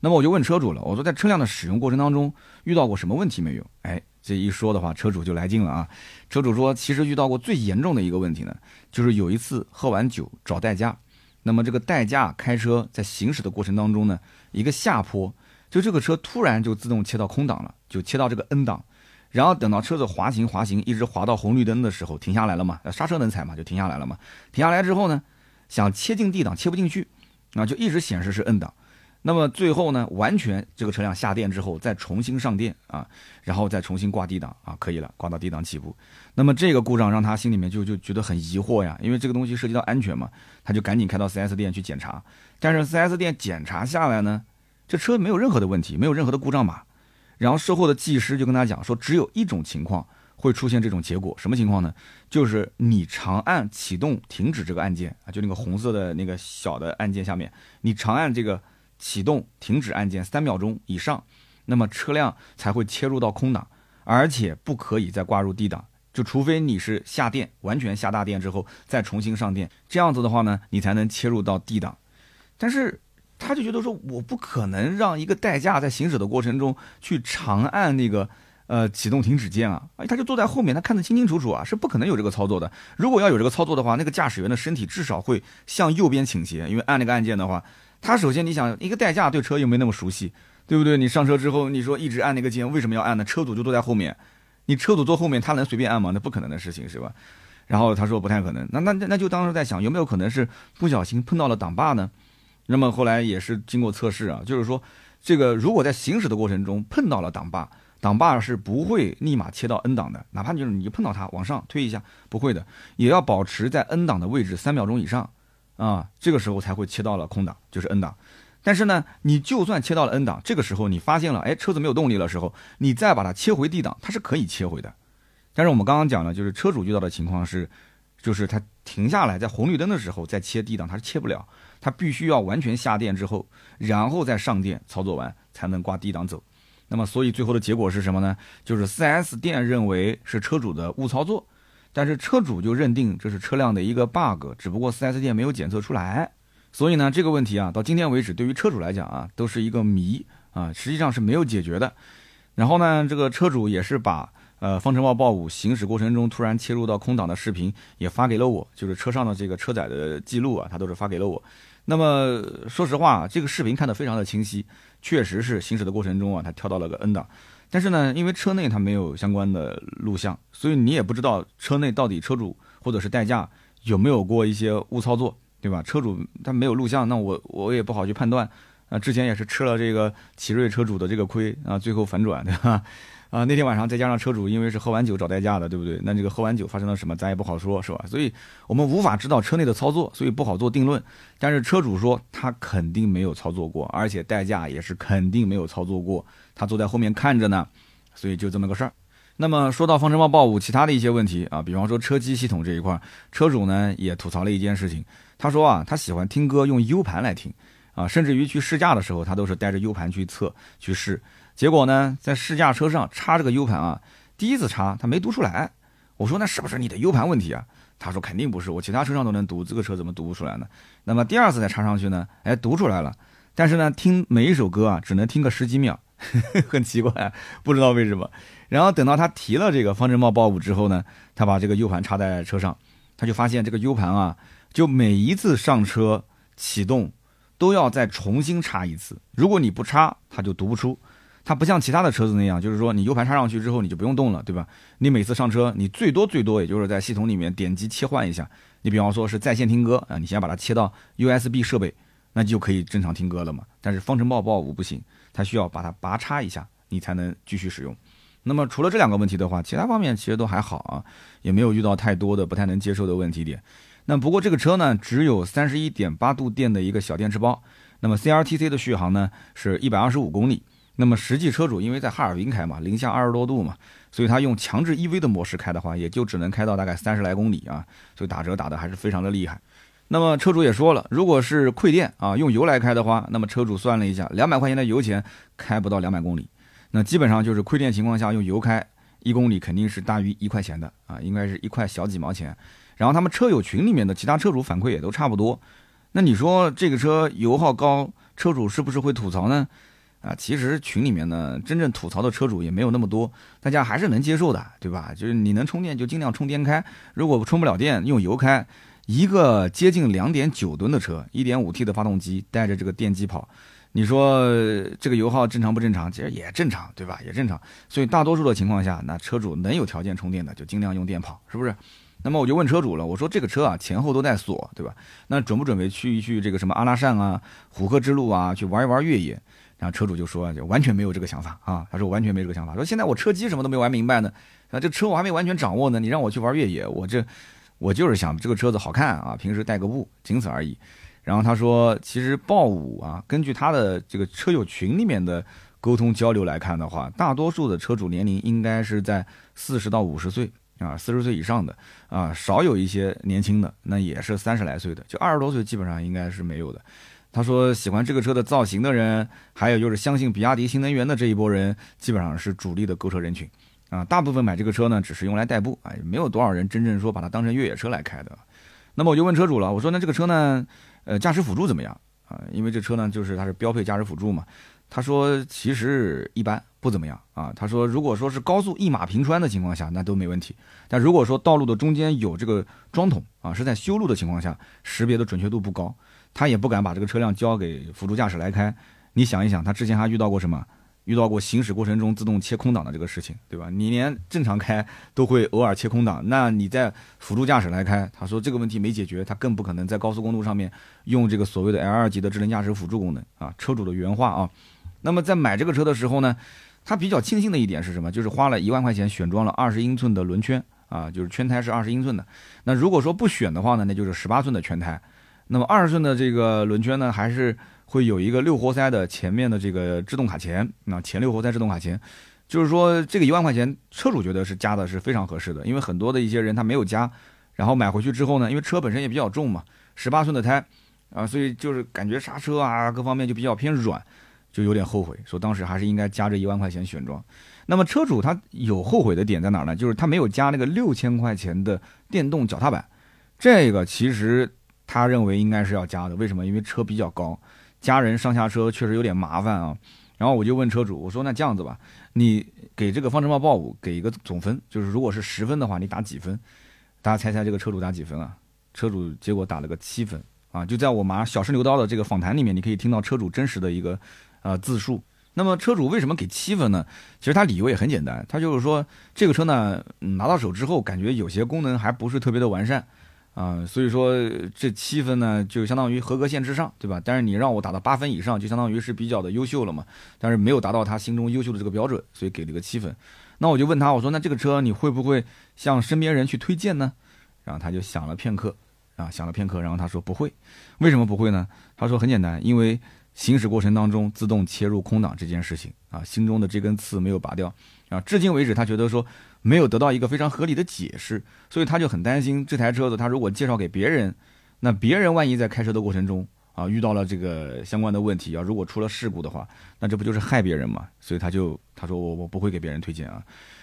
那么我就问车主了，我说在车辆的使用过程当中遇到过什么问题没有？哎，这一说的话，车主就来劲了啊。车主说，其实遇到过最严重的一个问题呢，就是有一次喝完酒找代驾，那么这个代驾开车在行驶的过程当中呢，一个下坡。就这个车突然就自动切到空档了，就切到这个 N 档，然后等到车子滑行滑行，一直滑到红绿灯的时候停下来了嘛，刹车能踩嘛，就停下来了嘛。停下来之后呢，想切进 D 档切不进去，啊，就一直显示是 N 档。那么最后呢，完全这个车辆下电之后再重新上电啊，然后再重新挂 D 档啊，可以了，挂到 D 档起步。那么这个故障让他心里面就就觉得很疑惑呀，因为这个东西涉及到安全嘛，他就赶紧开到 4S 店去检查。但是 4S 店检查下来呢，这车没有任何的问题，没有任何的故障码。然后售后的技师就跟他讲说，只有一种情况会出现这种结果，什么情况呢？就是你长按启动停止这个按键啊，就那个红色的那个小的按键下面，你长按这个启动停止按键三秒钟以上，那么车辆才会切入到空档，而且不可以再挂入 D 档，就除非你是下电完全下大电之后再重新上电，这样子的话呢，你才能切入到 D 档。但是。他就觉得说，我不可能让一个代驾在行驶的过程中去长按那个呃启动停止键啊！哎，他就坐在后面，他看得清清楚楚啊，是不可能有这个操作的。如果要有这个操作的话，那个驾驶员的身体至少会向右边倾斜，因为按那个按键的话，他首先你想一个代驾对车又没那么熟悉，对不对？你上车之后，你说一直按那个键，为什么要按呢？车主就坐在后面，你车主坐后面，他能随便按吗？那不可能的事情是吧？然后他说不太可能，那那那就当时在想，有没有可能是不小心碰到了挡把呢？那么后来也是经过测试啊，就是说，这个如果在行驶的过程中碰到了挡把，挡把是不会立马切到 N 档的，哪怕就是你碰到它往上推一下，不会的，也要保持在 N 档的位置三秒钟以上，啊，这个时候才会切到了空档，就是 N 档。但是呢，你就算切到了 N 档，这个时候你发现了，哎，车子没有动力的时候，你再把它切回 D 档，它是可以切回的。但是我们刚刚讲了，就是车主遇到的情况是，就是他停下来在红绿灯的时候再切 D 档，他是切不了。它必须要完全下电之后，然后再上电操作完才能挂 D 档走。那么，所以最后的结果是什么呢？就是 4S 店认为是车主的误操作，但是车主就认定这是车辆的一个 bug，只不过 4S 店没有检测出来。所以呢，这个问题啊，到今天为止，对于车主来讲啊，都是一个谜啊，实际上是没有解决的。然后呢，这个车主也是把呃方程豹豹五行驶过程中突然切入到空档的视频也发给了我，就是车上的这个车载的记录啊，他都是发给了我。那么说实话，这个视频看得非常的清晰，确实是行驶的过程中啊，它跳到了个 N 档。但是呢，因为车内它没有相关的录像，所以你也不知道车内到底车主或者是代驾有没有过一些误操作，对吧？车主他没有录像，那我我也不好去判断。啊，之前也是吃了这个奇瑞车主的这个亏啊，最后反转，对吧？啊，那天晚上再加上车主因为是喝完酒找代驾的，对不对？那这个喝完酒发生了什么，咱也不好说，是吧？所以我们无法知道车内的操作，所以不好做定论。但是车主说他肯定没有操作过，而且代驾也是肯定没有操作过，他坐在后面看着呢，所以就这么个事儿。那么说到方程豹豹五其他的一些问题啊，比方说车机系统这一块，车主呢也吐槽了一件事情，他说啊，他喜欢听歌用 U 盘来听啊，甚至于去试驾的时候，他都是带着 U 盘去测去试。结果呢，在试驾车上插这个 U 盘啊，第一次插他没读出来。我说那是不是你的 U 盘问题啊？他说肯定不是，我其他车上都能读，这个车怎么读不出来呢？那么第二次再插上去呢，哎，读出来了。但是呢，听每一首歌啊，只能听个十几秒，很奇怪，不知道为什么。然后等到他提了这个方程豹豹五之后呢，他把这个 U 盘插在车上，他就发现这个 U 盘啊，就每一次上车启动都要再重新插一次，如果你不插，它就读不出。它不像其他的车子那样，就是说你 U 盘插上去之后你就不用动了，对吧？你每次上车，你最多最多也就是在系统里面点击切换一下。你比方说是在线听歌啊，你先把它切到 USB 设备，那就可以正常听歌了嘛。但是方程豹豹五不行，它需要把它拔插一下，你才能继续使用。那么除了这两个问题的话，其他方面其实都还好啊，也没有遇到太多的不太能接受的问题点。那不过这个车呢，只有三十一点八度电的一个小电池包，那么 CRTC 的续航呢是一百二十五公里。那么实际车主因为在哈尔滨开嘛，零下二十多度嘛，所以他用强制 EV 的模式开的话，也就只能开到大概三十来公里啊，所以打折打的还是非常的厉害。那么车主也说了，如果是馈电啊，用油来开的话，那么车主算了一下，两百块钱的油钱开不到两百公里，那基本上就是馈电情况下用油开一公里肯定是大于一块钱的啊，应该是一块小几毛钱。然后他们车友群里面的其他车主反馈也都差不多，那你说这个车油耗高，车主是不是会吐槽呢？啊，其实群里面呢，真正吐槽的车主也没有那么多，大家还是能接受的，对吧？就是你能充电就尽量充电开，如果充不了电用油开，一个接近两点九吨的车，一点五 T 的发动机带着这个电机跑，你说这个油耗正常不正常？其实也正常，对吧？也正常。所以大多数的情况下，那车主能有条件充电的就尽量用电跑，是不是？那么我就问车主了，我说这个车啊前后都带锁，对吧？那准不准备去一去这个什么阿拉善啊、虎克之路啊，去玩一玩越野？然后车主就说，就完全没有这个想法啊。他说完全没这个想法，说现在我车机什么都没玩明白呢，啊，这车我还没完全掌握呢，你让我去玩越野，我这我就是想这个车子好看啊，平时带个步，仅此而已。然后他说，其实豹五啊，根据他的这个车友群里面的沟通交流来看的话，大多数的车主年龄应该是在四十到五十岁。啊，四十岁以上的啊，少有一些年轻的，那也是三十来岁的，就二十多岁基本上应该是没有的。他说喜欢这个车的造型的人，还有就是相信比亚迪新能源的这一波人，基本上是主力的购车人群啊。大部分买这个车呢，只是用来代步啊，没有多少人真正说把它当成越野车来开的。那么我就问车主了，我说那这个车呢，呃，驾驶辅助怎么样啊？因为这车呢，就是它是标配驾驶辅助嘛。他说其实一般。不怎么样啊，他说，如果说是高速一马平川的情况下，那都没问题。但如果说道路的中间有这个桩桶啊，是在修路的情况下，识别的准确度不高，他也不敢把这个车辆交给辅助驾驶来开。你想一想，他之前还遇到过什么？遇到过行驶过程中自动切空挡的这个事情，对吧？你连正常开都会偶尔切空挡，那你在辅助驾驶来开，他说这个问题没解决，他更不可能在高速公路上面用这个所谓的 L 二级的智能驾驶辅助功能啊。车主的原话啊。那么在买这个车的时候呢？他比较庆幸的一点是什么？就是花了一万块钱选装了二十英寸的轮圈啊，就是圈胎是二十英寸的。那如果说不选的话呢，那就是十八寸的圈胎。那么二十寸的这个轮圈呢，还是会有一个六活塞的前面的这个制动卡钳，那前六活塞制动卡钳，就是说这个一万块钱车主觉得是加的是非常合适的，因为很多的一些人他没有加，然后买回去之后呢，因为车本身也比较重嘛，十八寸的胎啊，所以就是感觉刹车啊各方面就比较偏软。就有点后悔，说当时还是应该加这一万块钱选装。那么车主他有后悔的点在哪儿呢？就是他没有加那个六千块钱的电动脚踏板，这个其实他认为应该是要加的。为什么？因为车比较高，家人上下车确实有点麻烦啊。然后我就问车主，我说那这样子吧，你给这个方程豹豹五给一个总分，就是如果是十分的话，你打几分？大家猜猜这个车主打几分啊？车主结果打了个七分啊！就在我马小试牛刀的这个访谈里面，你可以听到车主真实的一个。啊，自述。那么车主为什么给七分呢？其实他理由也很简单，他就是说这个车呢，拿到手之后感觉有些功能还不是特别的完善，啊，所以说这七分呢就相当于合格线之上，对吧？但是你让我打到八分以上，就相当于是比较的优秀了嘛。但是没有达到他心中优秀的这个标准，所以给了个七分。那我就问他，我说那这个车你会不会向身边人去推荐呢？然后他就想了片刻，啊，想了片刻，然后他说不会。为什么不会呢？他说很简单，因为。行驶过程当中自动切入空挡这件事情啊，心中的这根刺没有拔掉啊，至今为止他觉得说没有得到一个非常合理的解释，所以他就很担心这台车子他如果介绍给别人，那别人万一在开车的过程中啊遇到了这个相关的问题啊，如果出了事故的话，那这不就是害别人嘛？所以他就他说我我不会给别人推荐啊。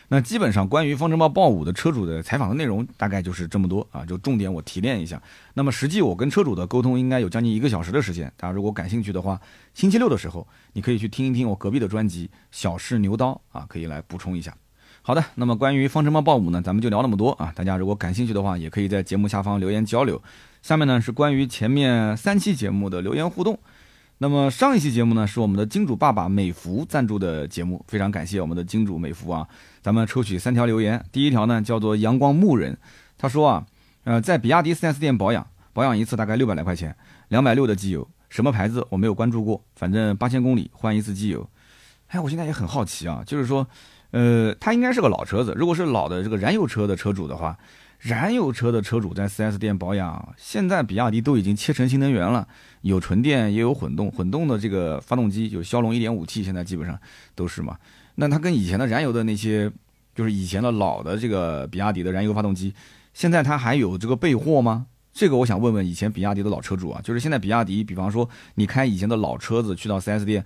那基本上关于方程豹豹五的车主的采访的内容大概就是这么多啊，就重点我提炼一下。那么实际我跟车主的沟通应该有将近一个小时的时间，大家如果感兴趣的话，星期六的时候你可以去听一听我隔壁的专辑《小试牛刀》啊，可以来补充一下。好的，那么关于方程豹豹五呢，咱们就聊那么多啊，大家如果感兴趣的话，也可以在节目下方留言交流。下面呢是关于前面三期节目的留言互动。那么上一期节目呢，是我们的金主爸爸美孚赞助的节目，非常感谢我们的金主美孚啊。咱们抽取三条留言，第一条呢叫做阳光牧人，他说啊，呃，在比亚迪 4S 店保养，保养一次大概六百来块钱，两百六的机油，什么牌子我没有关注过，反正八千公里换一次机油。哎，我现在也很好奇啊，就是说，呃，他应该是个老车子，如果是老的这个燃油车的车主的话。燃油车的车主在 4S 店保养，现在比亚迪都已经切成新能源了，有纯电也有混动，混动的这个发动机有骁龙 1.5T，现在基本上都是嘛。那它跟以前的燃油的那些，就是以前的老的这个比亚迪的燃油发动机，现在它还有这个备货吗？这个我想问问以前比亚迪的老车主啊，就是现在比亚迪，比方说你开以前的老车子去到 4S 店，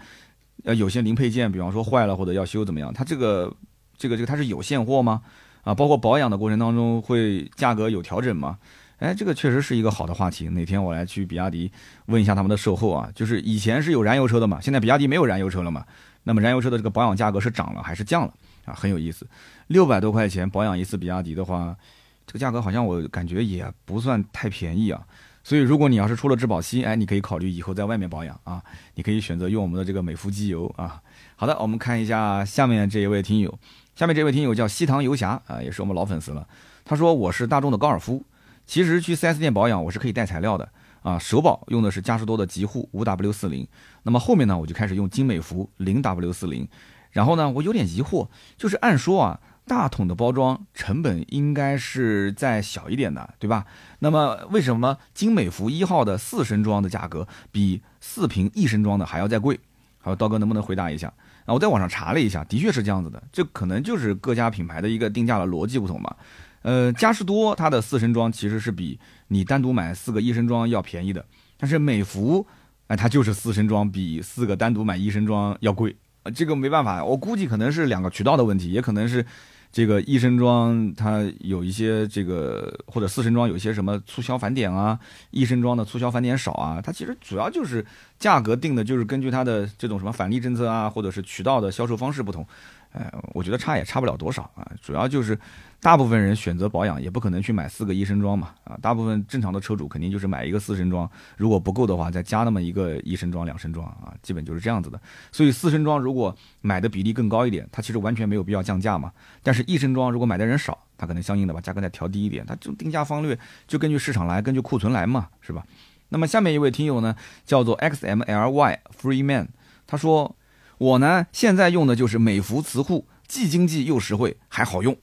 呃，有些零配件，比方说坏了或者要修怎么样，它这个这个这个它是有现货吗？啊，包括保养的过程当中会价格有调整吗？哎，这个确实是一个好的话题。哪天我来去比亚迪问一下他们的售后啊，就是以前是有燃油车的嘛，现在比亚迪没有燃油车了嘛？那么燃油车的这个保养价格是涨了还是降了？啊，很有意思。六百多块钱保养一次比亚迪的话，这个价格好像我感觉也不算太便宜啊。所以如果你要是出了质保期，哎，你可以考虑以后在外面保养啊，你可以选择用我们的这个美孚机油啊。好的，我们看一下下面这一位听友。下面这位听友叫西塘游侠啊，也是我们老粉丝了。他说我是大众的高尔夫，其实去 4S 店保养我是可以带材料的啊。首保用的是嘉实多的极护五 W 四零，那么后面呢我就开始用金美孚零 W 四零。然后呢我有点疑惑，就是按说啊大桶的包装成本应该是再小一点的，对吧？那么为什么金美孚一号的四升装的价格比四瓶一升装的还要再贵？好，刀哥能不能回答一下？啊，我在网上查了一下，的确是这样子的，这可能就是各家品牌的一个定价的逻辑不同吧。呃，嘉实多它的四升装其实是比你单独买四个一升装要便宜的，但是美孚，哎，它就是四升装比四个单独买一升装要贵，这个没办法，我估计可能是两个渠道的问题，也可能是。这个一升装它有一些这个，或者四升装有一些什么促销返点啊，一升装的促销返点少啊，它其实主要就是价格定的就是根据它的这种什么返利政策啊，或者是渠道的销售方式不同，呃，我觉得差也差不了多少啊，主要就是。大部分人选择保养，也不可能去买四个一升装嘛，啊，大部分正常的车主肯定就是买一个四升装，如果不够的话，再加那么一个一升装、两升装啊，基本就是这样子的。所以四升装如果买的比例更高一点，它其实完全没有必要降价嘛。但是一升装如果买的人少，它可能相应的把价格再调低一点，它就定价方略就根据市场来，根据库存来嘛，是吧？那么下面一位听友呢，叫做 XMLY Freeman，他说我呢现在用的就是美孚磁护，既经济又实惠，还好用。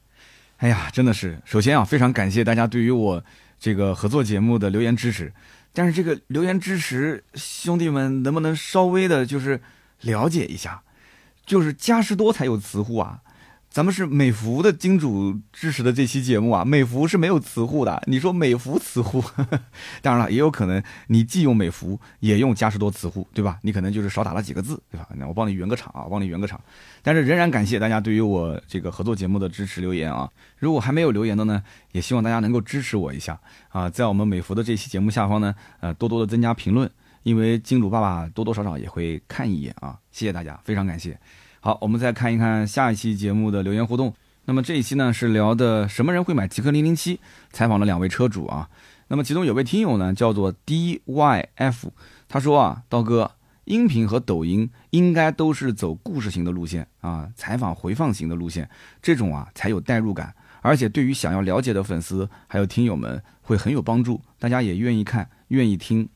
哎呀，真的是，首先啊，非常感谢大家对于我这个合作节目的留言支持。但是这个留言支持，兄弟们能不能稍微的，就是了解一下，就是嘉实多才有磁护啊。咱们是美孚的金主支持的这期节目啊，美孚是没有磁护的。你说美孚磁护，当然了，也有可能你既用美孚也用嘉实多磁护，对吧？你可能就是少打了几个字，对吧？那我帮你圆个场啊，帮你圆个场。但是仍然感谢大家对于我这个合作节目的支持留言啊。如果还没有留言的呢，也希望大家能够支持我一下啊，在我们美孚的这期节目下方呢，呃，多多的增加评论，因为金主爸爸多多少少也会看一眼啊。谢谢大家，非常感谢。好，我们再看一看下一期节目的留言互动。那么这一期呢是聊的什么人会买极氪零零七，采访了两位车主啊。那么其中有位听友呢叫做 DYF，他说啊，刀哥，音频和抖音应该都是走故事型的路线啊，采访回放型的路线，这种啊才有代入感，而且对于想要了解的粉丝还有听友们会很有帮助，大家也愿意看，愿意听。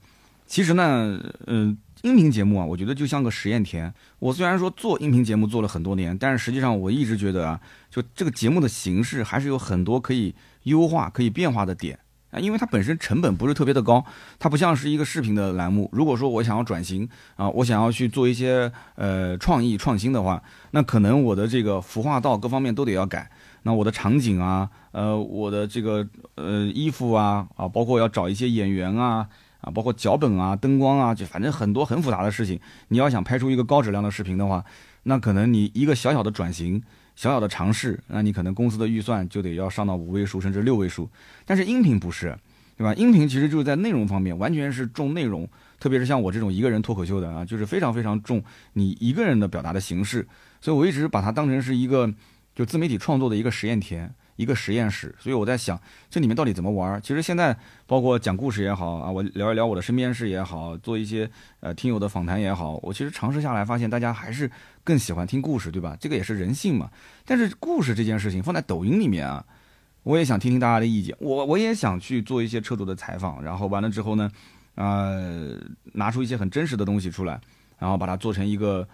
其实呢，嗯。音频节目啊，我觉得就像个实验田。我虽然说做音频节目做了很多年，但是实际上我一直觉得啊，就这个节目的形式还是有很多可以优化、可以变化的点啊。因为它本身成本不是特别的高，它不像是一个视频的栏目。如果说我想要转型啊，我想要去做一些呃创意创新的话，那可能我的这个服化道各方面都得要改。那我的场景啊，呃，我的这个呃衣服啊啊，包括要找一些演员啊。啊，包括脚本啊、灯光啊，就反正很多很复杂的事情。你要想拍出一个高质量的视频的话，那可能你一个小小的转型、小小的尝试，那你可能公司的预算就得要上到五位数甚至六位数。但是音频不是，对吧？音频其实就是在内容方面完全是重内容，特别是像我这种一个人脱口秀的啊，就是非常非常重你一个人的表达的形式。所以我一直把它当成是一个就自媒体创作的一个实验田。一个实验室，所以我在想这里面到底怎么玩。其实现在包括讲故事也好啊，我聊一聊我的身边事也好，做一些呃听友的访谈也好，我其实尝试下来发现大家还是更喜欢听故事，对吧？这个也是人性嘛。但是故事这件事情放在抖音里面啊，我也想听听大家的意见。我我也想去做一些车主的采访，然后完了之后呢，呃，拿出一些很真实的东西出来，然后把它做成一个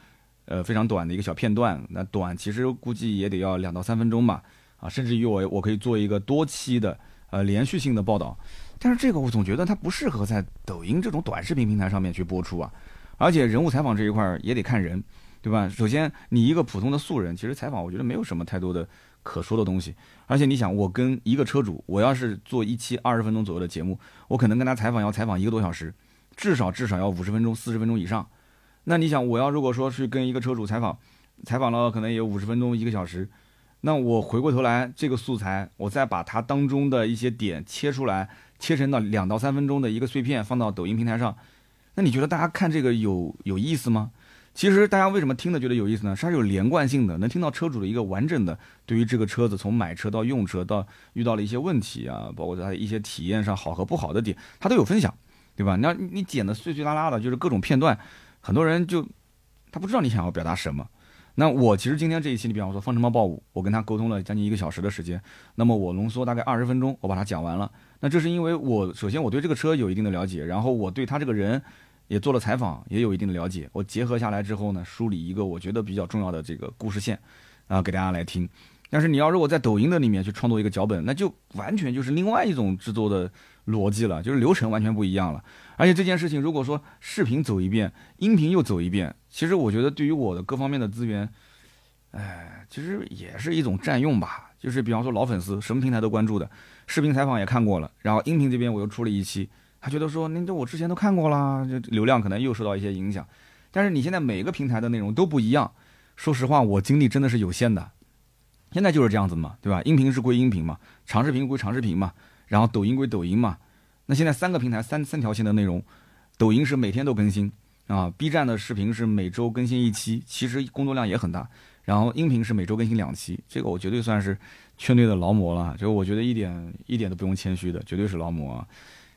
呃非常短的一个小片段。那短其实估计也得要两到三分钟吧。啊，甚至于我我可以做一个多期的呃连续性的报道，但是这个我总觉得它不适合在抖音这种短视频平台上面去播出啊，而且人物采访这一块也得看人，对吧？首先你一个普通的素人，其实采访我觉得没有什么太多的可说的东西，而且你想，我跟一个车主，我要是做一期二十分钟左右的节目，我可能跟他采访要采访一个多小时，至少至少要五十分钟、四十分钟以上。那你想，我要如果说去跟一个车主采访，采访了可能也有五十分钟、一个小时。那我回过头来，这个素材，我再把它当中的一些点切出来，切成到两到三分钟的一个碎片，放到抖音平台上。那你觉得大家看这个有有意思吗？其实大家为什么听的觉得有意思呢？它是有连贯性的，能听到车主的一个完整的对于这个车子从买车到用车到遇到了一些问题啊，包括它一些体验上好和不好的点，他都有分享，对吧？那你剪的碎碎拉拉的，就是各种片段，很多人就他不知道你想要表达什么。那我其实今天这一期，你比方说方程豹豹五，我跟他沟通了将近一个小时的时间，那么我浓缩大概二十分钟，我把它讲完了。那这是因为我首先我对这个车有一定的了解，然后我对他这个人也做了采访，也有一定的了解。我结合下来之后呢，梳理一个我觉得比较重要的这个故事线，啊，给大家来听。但是你要如果在抖音的里面去创作一个脚本，那就完全就是另外一种制作的逻辑了，就是流程完全不一样了。而且这件事情如果说视频走一遍，音频又走一遍，其实我觉得对于我的各方面的资源，哎，其实也是一种占用吧。就是比方说老粉丝，什么平台都关注的，视频采访也看过了，然后音频这边我又出了一期，他觉得说，那这我之前都看过啦，就流量可能又受到一些影响。但是你现在每个平台的内容都不一样，说实话，我精力真的是有限的。现在就是这样子嘛，对吧？音频是归音频嘛，长视频归长视频嘛，然后抖音归抖音嘛。那现在三个平台三三条线的内容，抖音是每天都更新啊，B 站的视频是每周更新一期，其实工作量也很大。然后音频是每周更新两期，这个我绝对算是圈内的劳模了，就我觉得一点一点都不用谦虚的，绝对是劳模啊。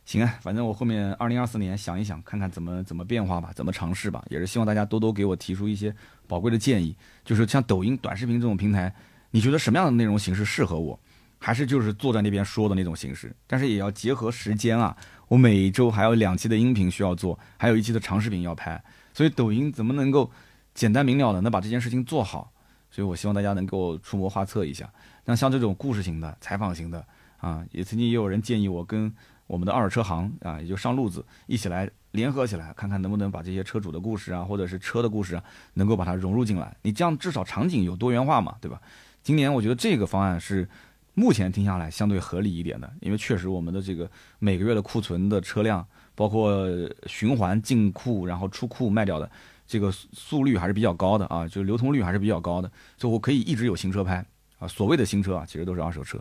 行啊，反正我后面二零二四年想一想，看看怎么怎么变化吧，怎么尝试吧，也是希望大家多多给我提出一些宝贵的建议。就是像抖音短视频这种平台。你觉得什么样的内容形式适合我？还是就是坐在那边说的那种形式？但是也要结合时间啊！我每周还有两期的音频需要做，还有一期的长视频要拍，所以抖音怎么能够简单明了的能把这件事情做好？所以我希望大家能够出谋划策一下。那像这种故事型的、采访型的啊，也曾经也有人建议我跟我们的二手车行啊，也就上路子一起来联合起来，看看能不能把这些车主的故事啊，或者是车的故事啊，能够把它融入进来。你这样至少场景有多元化嘛，对吧？今年我觉得这个方案是目前听下来相对合理一点的，因为确实我们的这个每个月的库存的车辆，包括循环进库然后出库卖掉的这个速率还是比较高的啊，就流通率还是比较高的，就我可以一直有新车拍啊。所谓的新车啊，其实都是二手车。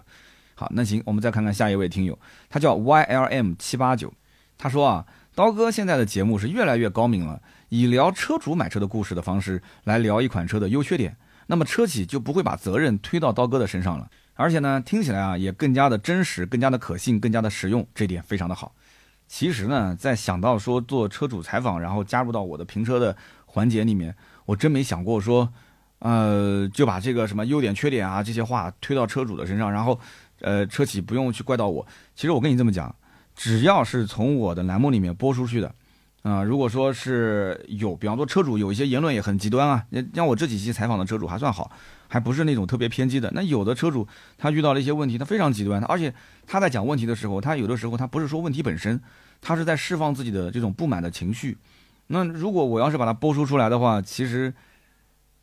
好，那行，我们再看看下一位听友，他叫 YLM 七八九，他说啊，刀哥现在的节目是越来越高明了，以聊车主买车的故事的方式来聊一款车的优缺点。那么车企就不会把责任推到刀哥的身上了，而且呢，听起来啊也更加的真实，更加的可信，更加的实用，这点非常的好。其实呢，在想到说做车主采访，然后加入到我的评车的环节里面，我真没想过说，呃，就把这个什么优点、缺点啊这些话推到车主的身上，然后，呃，车企不用去怪到我。其实我跟你这么讲，只要是从我的栏目里面播出去的。啊，如果说是有，比方说车主有一些言论也很极端啊，像我这几期采访的车主还算好，还不是那种特别偏激的。那有的车主他遇到了一些问题，他非常极端，而且他在讲问题的时候，他有的时候他不是说问题本身，他是在释放自己的这种不满的情绪。那如果我要是把它播出出来的话，其实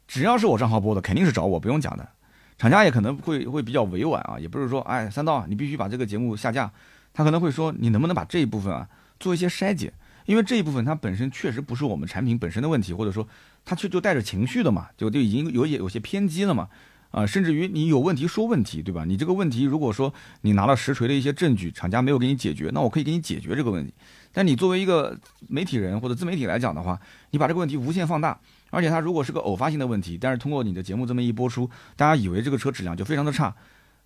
只要是我账号播的，肯定是找我，不用讲的。厂家也可能会会比较委婉啊，也不是说哎三刀你必须把这个节目下架，他可能会说你能不能把这一部分啊做一些筛减。因为这一部分它本身确实不是我们产品本身的问题，或者说它却就带着情绪的嘛，就就已经有有些偏激了嘛，啊，甚至于你有问题说问题，对吧？你这个问题如果说你拿了实锤的一些证据，厂家没有给你解决，那我可以给你解决这个问题。但你作为一个媒体人或者自媒体来讲的话，你把这个问题无限放大，而且它如果是个偶发性的问题，但是通过你的节目这么一播出，大家以为这个车质量就非常的差，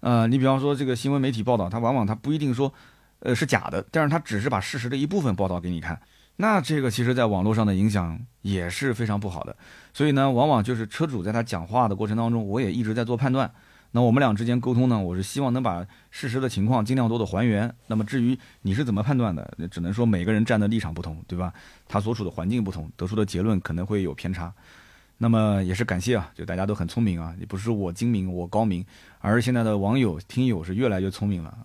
呃，你比方说这个新闻媒体报道，它往往它不一定说。呃，是假的，但是他只是把事实的一部分报道给你看，那这个其实在网络上的影响也是非常不好的。所以呢，往往就是车主在他讲话的过程当中，我也一直在做判断。那我们俩之间沟通呢，我是希望能把事实的情况尽量多的还原。那么至于你是怎么判断的，只能说每个人站的立场不同，对吧？他所处的环境不同，得出的结论可能会有偏差。那么也是感谢啊，就大家都很聪明啊，也不是我精明我高明，而现在的网友听友是越来越聪明了。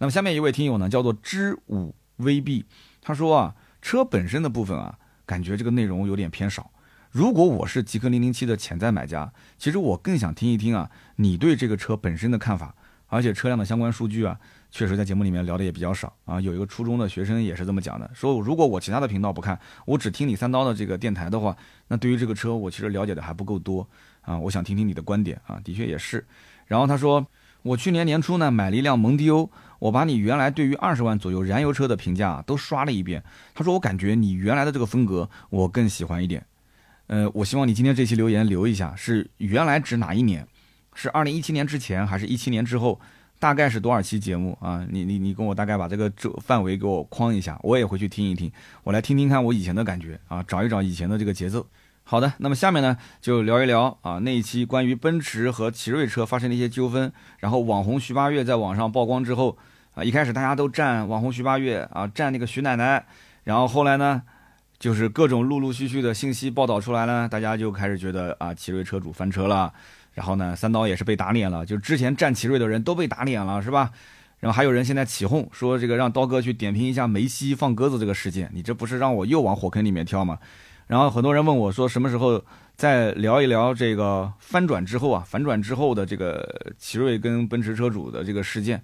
那么下面一位听友呢，叫做知五 VB，他说啊，车本身的部分啊，感觉这个内容有点偏少。如果我是极氪零零七的潜在买家，其实我更想听一听啊，你对这个车本身的看法。而且车辆的相关数据啊，确实在节目里面聊的也比较少啊。有一个初中的学生也是这么讲的，说如果我其他的频道不看，我只听你三刀的这个电台的话，那对于这个车我其实了解的还不够多啊。我想听听你的观点啊，的确也是。然后他说，我去年年初呢买了一辆蒙迪欧。我把你原来对于二十万左右燃油车的评价都刷了一遍，他说我感觉你原来的这个风格我更喜欢一点，呃，我希望你今天这期留言留一下，是原来指哪一年？是二零一七年之前还是一七年之后？大概是多少期节目啊？你你你跟我大概把这个这范围给我框一下，我也回去听一听，我来听听看我以前的感觉啊，找一找以前的这个节奏。好的，那么下面呢就聊一聊啊那一期关于奔驰和奇瑞车发生的一些纠纷，然后网红徐八月在网上曝光之后啊，一开始大家都站网红徐八月啊，站那个徐奶奶，然后后来呢，就是各种陆陆续续的信息报道出来呢，大家就开始觉得啊奇瑞车主翻车了，然后呢三刀也是被打脸了，就之前站奇瑞的人都被打脸了，是吧？然后还有人现在起哄说这个让刀哥去点评一下梅西放鸽子这个事件，你这不是让我又往火坑里面跳吗？然后很多人问我说，什么时候再聊一聊这个翻转之后啊，反转之后的这个奇瑞跟奔驰车主的这个事件？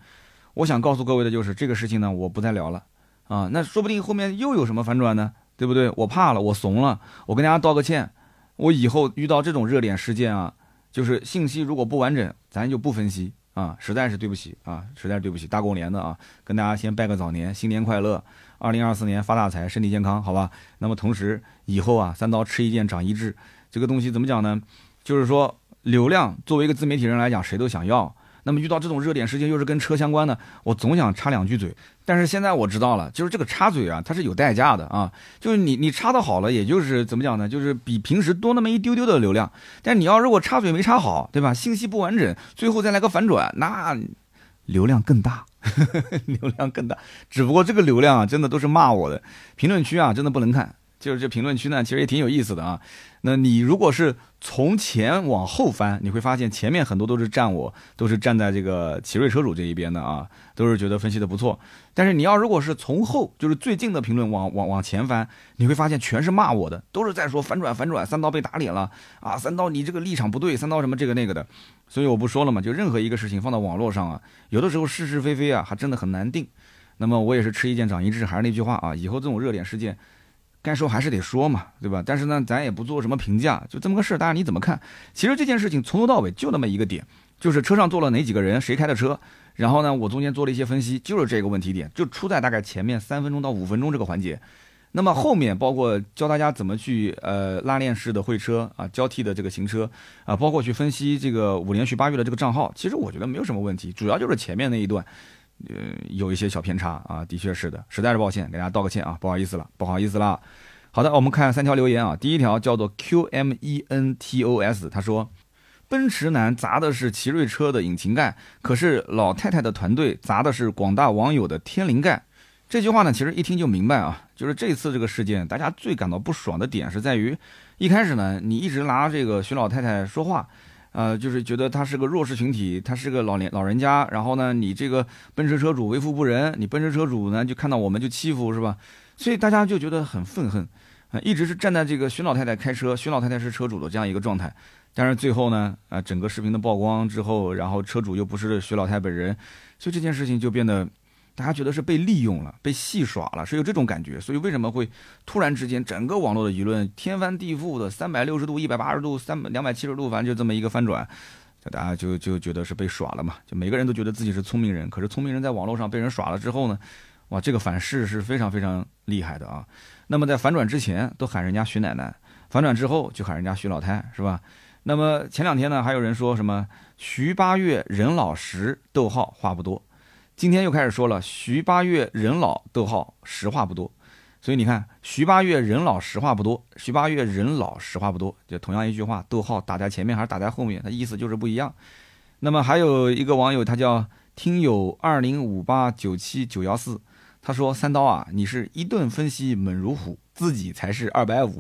我想告诉各位的就是这个事情呢，我不再聊了啊。那说不定后面又有什么反转呢？对不对？我怕了，我怂了，我跟大家道个歉。我以后遇到这种热点事件啊，就是信息如果不完整，咱就不分析啊，实在是对不起啊，实在是对不起。大过年的啊，跟大家先拜个早年，新年快乐。二零二四年发大财，身体健康，好吧？那么同时以后啊，三刀吃一堑长一智，这个东西怎么讲呢？就是说流量作为一个自媒体人来讲，谁都想要。那么遇到这种热点事件，又是跟车相关的，我总想插两句嘴。但是现在我知道了，就是这个插嘴啊，它是有代价的啊。就是你你插的好了，也就是怎么讲呢？就是比平时多那么一丢丢的流量。但你要如果插嘴没插好，对吧？信息不完整，最后再来个反转，那流量更大。流量更大，只不过这个流量啊，真的都是骂我的。评论区啊，真的不能看。就是这评论区呢，其实也挺有意思的啊。那你如果是从前往后翻，你会发现前面很多都是站我，都是站在这个奇瑞车主这一边的啊，都是觉得分析的不错。但是你要如果是从后，就是最近的评论往往往前翻，你会发现全是骂我的，都是在说反转反转，三刀被打脸了啊，三刀你这个立场不对，三刀什么这个那个的。所以我不说了嘛，就任何一个事情放到网络上啊，有的时候是是非非啊，还真的很难定。那么我也是吃一堑长一智，还是那句话啊，以后这种热点事件。该说还是得说嘛，对吧？但是呢，咱也不做什么评价，就这么个事儿，大家你怎么看？其实这件事情从头到尾就那么一个点，就是车上坐了哪几个人，谁开的车。然后呢，我中间做了一些分析，就是这个问题点，就出在大概前面三分钟到五分钟这个环节。那么后面包括教大家怎么去呃拉链式的会车啊，交替的这个行车啊，包括去分析这个五连续八月的这个账号，其实我觉得没有什么问题，主要就是前面那一段。呃，有一些小偏差啊，的确是的，实在是抱歉，给大家道个歉啊，不好意思了，不好意思了。好的，我们看三条留言啊，第一条叫做 Q M E N T O S，他说，奔驰男砸的是奇瑞车的引擎盖，可是老太太的团队砸的是广大网友的天灵盖。这句话呢，其实一听就明白啊，就是这次这个事件，大家最感到不爽的点是在于，一开始呢，你一直拿这个徐老太太说话。呃，就是觉得他是个弱势群体，他是个老年老人家，然后呢，你这个奔驰车主为富不仁，你奔驰车主呢就看到我们就欺负是吧？所以大家就觉得很愤恨，啊，一直是站在这个徐老太太开车，徐老太太是车主的这样一个状态。但是最后呢，啊，整个视频的曝光之后，然后车主又不是徐老太本人，所以这件事情就变得。大家觉得是被利用了，被戏耍了，是有这种感觉，所以为什么会突然之间整个网络的舆论天翻地覆的三百六十度、一百八十度、三两百七十度，反正就这么一个翻转，大家就就觉得是被耍了嘛？就每个人都觉得自己是聪明人，可是聪明人在网络上被人耍了之后呢，哇，这个反噬是非常非常厉害的啊！那么在反转之前都喊人家徐奶奶，反转之后就喊人家徐老太，是吧？那么前两天呢，还有人说什么徐八月人老实，逗号话不多。今天又开始说了，徐八月人老，逗号实话不多，所以你看，徐八月人老实话不多，徐八月人老实话不多，就同样一句话，逗号打在前面还是打在后面，它意思就是不一样。那么还有一个网友，他叫听友二零五八九七九幺四，他说三刀啊，你是一顿分析猛如虎，自己才是二百五，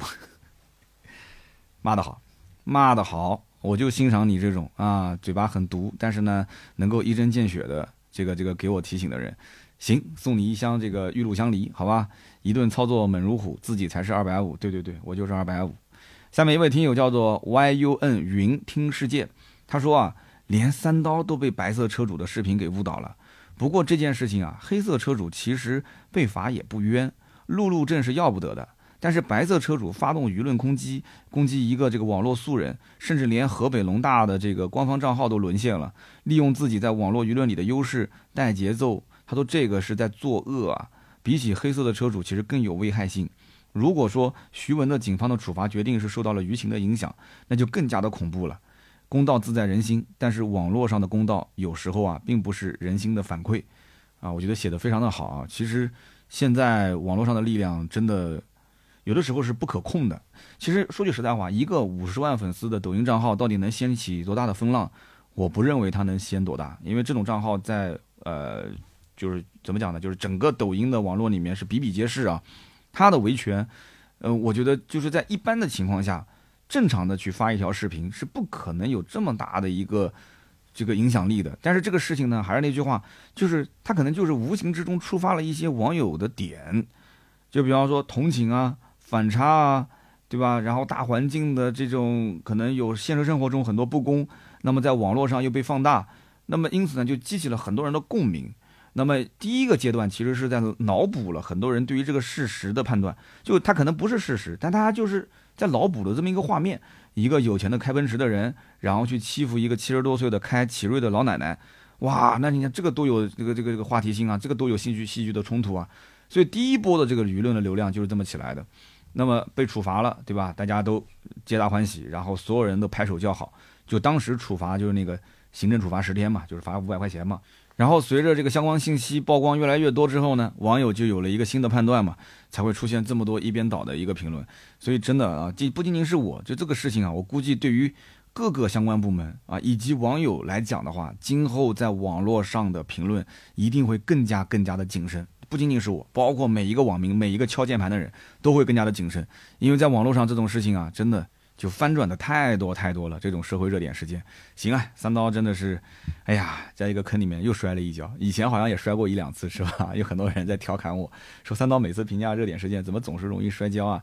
骂得好，骂得好，我就欣赏你这种啊，嘴巴很毒，但是呢，能够一针见血的。这个这个给我提醒的人，行，送你一箱这个玉露香梨，好吧？一顿操作猛如虎，自己才是二百五，对对对，我就是二百五。下面一位听友叫做 yun 云听世界，他说啊，连三刀都被白色车主的视频给误导了。不过这件事情啊，黑色车主其实被罚也不冤，路怒症是要不得的。但是白色车主发动舆论攻击，攻击一个这个网络素人，甚至连河北农大的这个官方账号都沦陷了，利用自己在网络舆论里的优势带节奏，他说这个是在作恶啊！比起黑色的车主，其实更有危害性。如果说徐文的警方的处罚决定是受到了舆情的影响，那就更加的恐怖了。公道自在人心，但是网络上的公道有时候啊，并不是人心的反馈啊。我觉得写的非常的好啊。其实现在网络上的力量真的。有的时候是不可控的。其实说句实在话，一个五十万粉丝的抖音账号到底能掀起多大的风浪？我不认为它能掀多大，因为这种账号在呃，就是怎么讲呢？就是整个抖音的网络里面是比比皆是啊。它的维权，呃，我觉得就是在一般的情况下，正常的去发一条视频是不可能有这么大的一个这个影响力的。但是这个事情呢，还是那句话，就是它可能就是无形之中触发了一些网友的点，就比方说同情啊、反差啊，对吧？然后大环境的这种可能有现实生活中很多不公。那么在网络上又被放大，那么因此呢，就激起了很多人的共鸣。那么第一个阶段其实是在脑补了很多人对于这个事实的判断，就他可能不是事实，但他就是在脑补的这么一个画面：一个有钱的开奔驰的人，然后去欺负一个七十多岁的开奇瑞的老奶奶。哇，那你看这个都有这个这个这个话题性啊，这个都有戏剧戏剧的冲突啊。所以第一波的这个舆论的流量就是这么起来的。那么被处罚了，对吧？大家都皆大欢喜，然后所有人都拍手叫好。就当时处罚就是那个行政处罚十天嘛，就是罚五百块钱嘛。然后随着这个相关信息曝光越来越多之后呢，网友就有了一个新的判断嘛，才会出现这么多一边倒的一个评论。所以真的啊，这不仅仅是我就这个事情啊，我估计对于各个相关部门啊以及网友来讲的话，今后在网络上的评论一定会更加更加的谨慎。不仅仅是我，包括每一个网民，每一个敲键盘的人都会更加的谨慎，因为在网络上这种事情啊，真的。就翻转的太多太多了，这种社会热点事件，行啊，三刀真的是，哎呀，在一个坑里面又摔了一跤，以前好像也摔过一两次，是吧？有很多人在调侃我说，三刀每次评价热点事件怎么总是容易摔跤啊？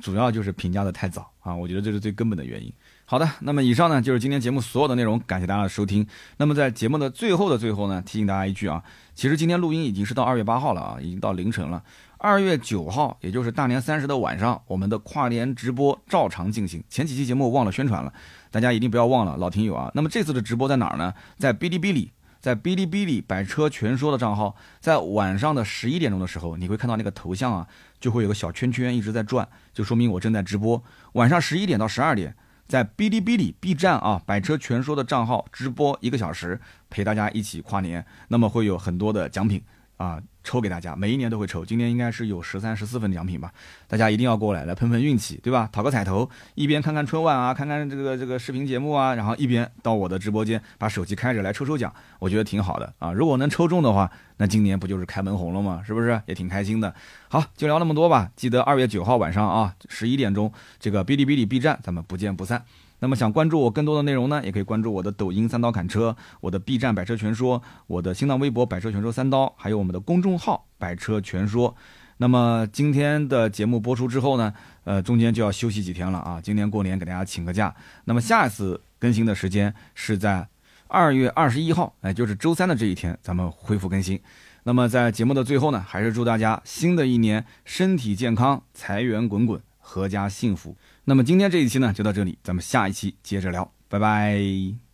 主要就是评价的太早啊，我觉得这是最根本的原因。好的，那么以上呢就是今天节目所有的内容，感谢大家的收听。那么在节目的最后的最后呢，提醒大家一句啊，其实今天录音已经是到二月八号了啊，已经到凌晨了。二月九号，也就是大年三十的晚上，我们的跨年直播照常进行。前几期节目忘了宣传了，大家一定不要忘了，老听友啊。那么这次的直播在哪儿呢？在哔哩哔哩，在哔哩哔哩百车全说的账号，在晚上的十一点钟的时候，你会看到那个头像啊，就会有个小圈圈一直在转，就说明我正在直播。晚上十一点到十二点，在哔哩哔哩 B 站啊，百车全说的账号直播一个小时，陪大家一起跨年。那么会有很多的奖品啊。抽给大家，每一年都会抽，今年应该是有十三、十四份奖品吧，大家一定要过来，来碰碰运气，对吧？讨个彩头，一边看看春晚啊，看看这个这个视频节目啊，然后一边到我的直播间把手机开着来抽抽奖，我觉得挺好的啊。如果能抽中的话，那今年不就是开门红了吗？是不是？也挺开心的。好，就聊那么多吧，记得二月九号晚上啊，十一点钟，这个哔哩哔哩 B 站，咱们不见不散。那么想关注我更多的内容呢，也可以关注我的抖音三刀砍车，我的 B 站百车全说，我的新浪微博百车全说三刀，还有我们的公众号百车全说。那么今天的节目播出之后呢，呃，中间就要休息几天了啊，今年过年给大家请个假。那么下一次更新的时间是在二月二十一号，哎，就是周三的这一天，咱们恢复更新。那么在节目的最后呢，还是祝大家新的一年身体健康，财源滚滚，阖家幸福。那么今天这一期呢就到这里，咱们下一期接着聊，拜拜。